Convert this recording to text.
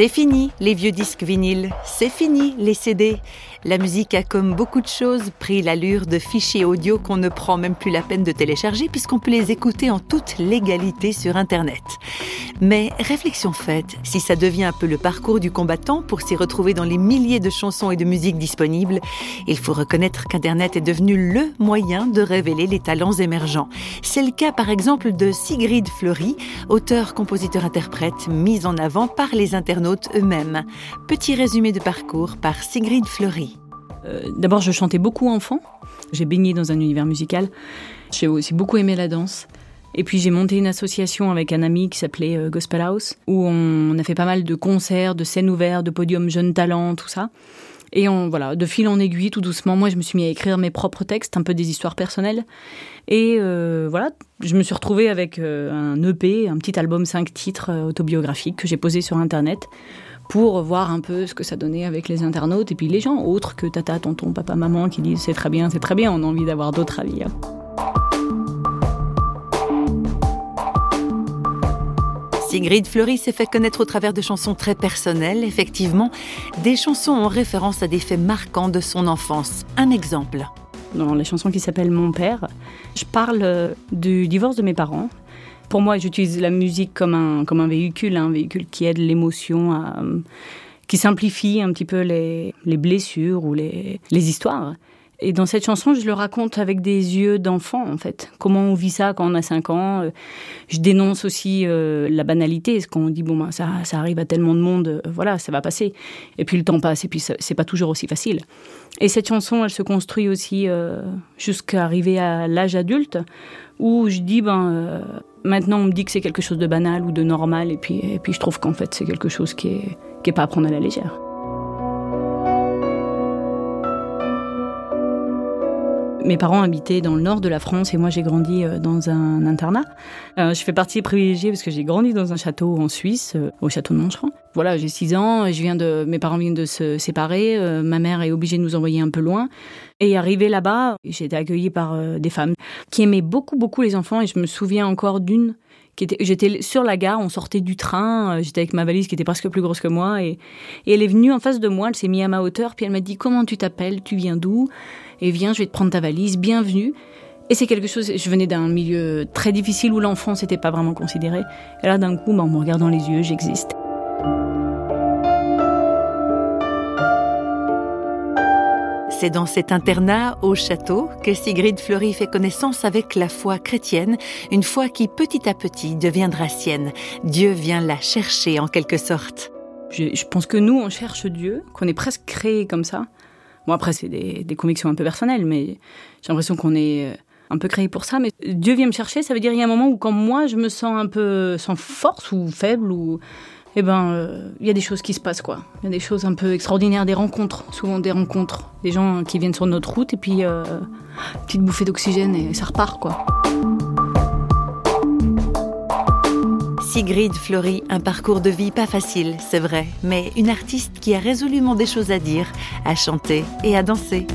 C'est fini les vieux disques vinyles, c'est fini les CD. La musique a comme beaucoup de choses pris l'allure de fichiers audio qu'on ne prend même plus la peine de télécharger puisqu'on peut les écouter en toute légalité sur Internet. Mais réflexion faite, si ça devient un peu le parcours du combattant pour s'y retrouver dans les milliers de chansons et de musiques disponibles, il faut reconnaître qu'Internet est devenu le moyen de révéler les talents émergents. C'est le cas par exemple de Sigrid Fleury, auteur, compositeur, interprète, mise en avant par les internautes Petit résumé de parcours par Sigrid Fleury. Euh, d'abord, je chantais beaucoup enfant. J'ai baigné dans un univers musical. J'ai aussi beaucoup aimé la danse. Et puis j'ai monté une association avec un ami qui s'appelait euh, Gospel House, où on a fait pas mal de concerts, de scènes ouvertes, de podiums jeunes talents, tout ça. Et voilà, de fil en aiguille, tout doucement, moi je me suis mis à écrire mes propres textes, un peu des histoires personnelles. Et euh, voilà, je me suis retrouvée avec un EP, un petit album 5 titres autobiographiques que j'ai posé sur Internet pour voir un peu ce que ça donnait avec les internautes et puis les gens autres que tata, tonton, papa, maman qui disent c'est très bien, c'est très bien, on a envie d'avoir d'autres avis. Sigrid Fleury s'est fait connaître au travers de chansons très personnelles, effectivement, des chansons en référence à des faits marquants de son enfance. Un exemple. Dans les chansons qui s'appellent Mon père, je parle euh, du divorce de mes parents pour moi, j'utilise la musique comme un, comme un véhicule, un véhicule qui aide l'émotion, qui simplifie un petit peu les, les blessures ou les, les histoires. Et dans cette chanson, je le raconte avec des yeux d'enfant, en fait. Comment on vit ça quand on a 5 ans. Euh, je dénonce aussi euh, la banalité. ce qu'on dit, bon, ben, ça, ça arrive à tellement de monde, euh, voilà, ça va passer. Et puis le temps passe, et puis c'est pas toujours aussi facile. Et cette chanson, elle se construit aussi jusqu'à arriver à l'âge adulte, où je dis, ben, maintenant on me dit que c'est quelque chose de banal ou de normal, et puis, et puis je trouve qu'en fait c'est quelque chose qui est, qui est pas à prendre à la légère. Mes parents habitaient dans le nord de la France et moi j'ai grandi euh, dans un internat. Euh, je fais partie des privilégiés parce que j'ai grandi dans un château en Suisse, euh, au château de Moncheron. Voilà, j'ai 6 ans, je viens de, mes parents viennent de se séparer, ma mère est obligée de nous envoyer un peu loin. Et arrivé là-bas, j'ai été accueillie par des femmes qui aimaient beaucoup beaucoup les enfants et je me souviens encore d'une j'étais sur la gare, on sortait du train, j'étais avec ma valise qui était presque plus grosse que moi et, elle est venue en face de moi, elle s'est mise à ma hauteur puis elle m'a dit comment tu t'appelles, tu viens d'où? Et viens, je vais te prendre ta valise, bienvenue. Et c'est quelque chose, je venais d'un milieu très difficile où l'enfance n'était pas vraiment considérée. Et là, d'un coup, bah, en me regardant les yeux, j'existe. C'est dans cet internat au château que Sigrid Fleury fait connaissance avec la foi chrétienne, une foi qui petit à petit deviendra sienne. Dieu vient la chercher en quelque sorte. Je, pense que nous, on cherche Dieu, qu'on est presque créé comme ça. Bon, après, c'est des, convictions un peu personnelles, mais j'ai l'impression qu'on est euh, un peu créé pour ça. Mais Dieu vient me chercher, ça veut dire qu'il y a un moment où, quand moi, je me sens un peu sans force ou faible, ou. Eh ben, euh, il y a des choses qui se passent, quoi. Il y a des choses un peu extraordinaires, des rencontres, souvent des rencontres. Des gens qui viennent sur notre route, et puis, euh, petite bouffée d'oxygène, et ça repart, quoi. Sigrid Fleury, un parcours de vie pas facile, c'est vrai, mais une artiste qui a résolument des choses à dire, à chanter et à danser.